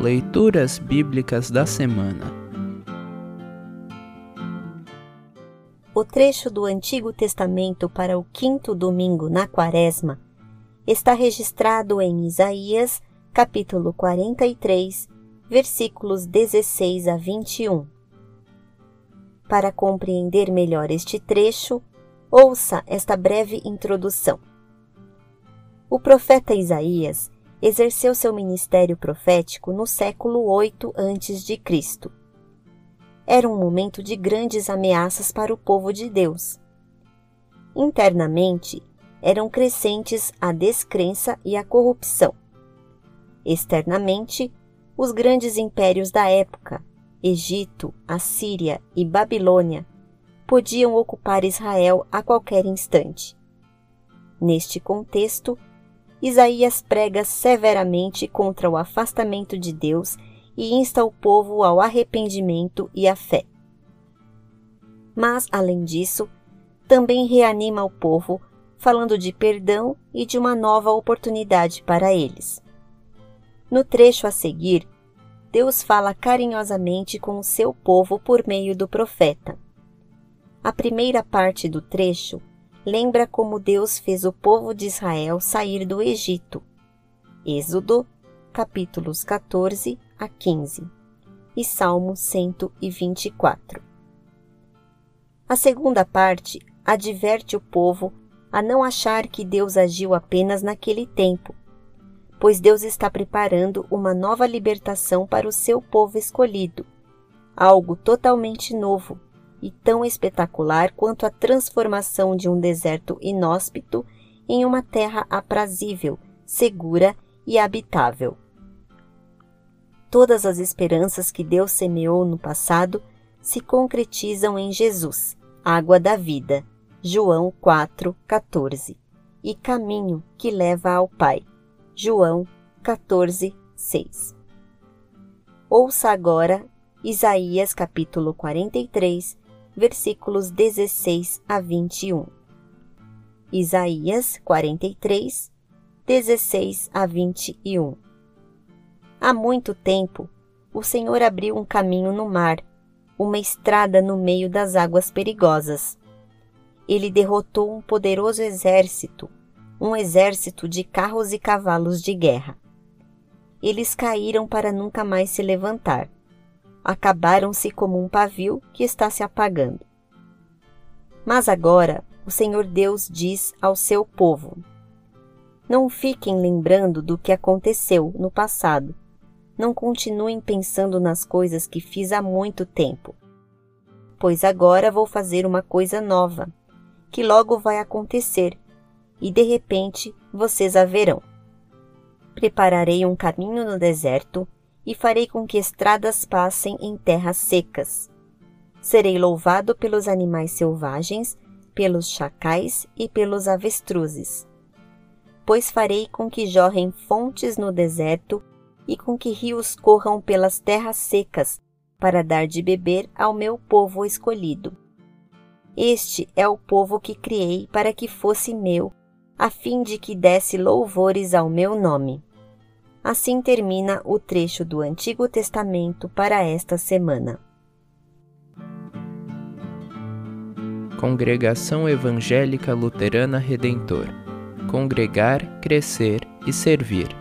Leituras Bíblicas da Semana O trecho do Antigo Testamento para o quinto domingo na Quaresma está registrado em Isaías, capítulo 43, versículos 16 a 21. Para compreender melhor este trecho, ouça esta breve introdução. O profeta Isaías exerceu seu ministério profético no século 8 a.C. Era um momento de grandes ameaças para o povo de Deus. Internamente, eram crescentes a descrença e a corrupção. Externamente, os grandes impérios da época, Egito, Assíria e Babilônia, podiam ocupar Israel a qualquer instante. Neste contexto, Isaías prega severamente contra o afastamento de Deus e insta o povo ao arrependimento e à fé. Mas, além disso, também reanima o povo, falando de perdão e de uma nova oportunidade para eles. No trecho a seguir, Deus fala carinhosamente com o seu povo por meio do profeta. A primeira parte do trecho lembra como Deus fez o povo de Israel sair do Egito. Êxodo, capítulos 14 a 15 e Salmo 124. A segunda parte adverte o povo a não achar que Deus agiu apenas naquele tempo, pois Deus está preparando uma nova libertação para o seu povo escolhido, algo totalmente novo e tão espetacular quanto a transformação de um deserto inóspito em uma terra aprazível, segura e habitável. Todas as esperanças que Deus semeou no passado se concretizam em Jesus, água da vida, João 4:14, e caminho que leva ao Pai, João 14:6. Ouça agora Isaías capítulo 43, versículos 16 a 21. Isaías 43, 16 a 21. Há muito tempo, o Senhor abriu um caminho no mar, uma estrada no meio das águas perigosas. Ele derrotou um poderoso exército, um exército de carros e cavalos de guerra. Eles caíram para nunca mais se levantar acabaram-se como um pavio que está se apagando. Mas agora o Senhor Deus diz ao seu povo: Não fiquem lembrando do que aconteceu no passado. Não continuem pensando nas coisas que fiz há muito tempo. Pois agora vou fazer uma coisa nova, que logo vai acontecer, e de repente vocês a verão. Prepararei um caminho no deserto e farei com que estradas passem em terras secas. Serei louvado pelos animais selvagens, pelos chacais e pelos avestruzes. Pois farei com que jorrem fontes no deserto e com que rios corram pelas terras secas, para dar de beber ao meu povo escolhido. Este é o povo que criei para que fosse meu, a fim de que desse louvores ao meu nome. Assim termina o trecho do Antigo Testamento para esta semana. Congregação Evangélica Luterana Redentor Congregar, Crescer e Servir.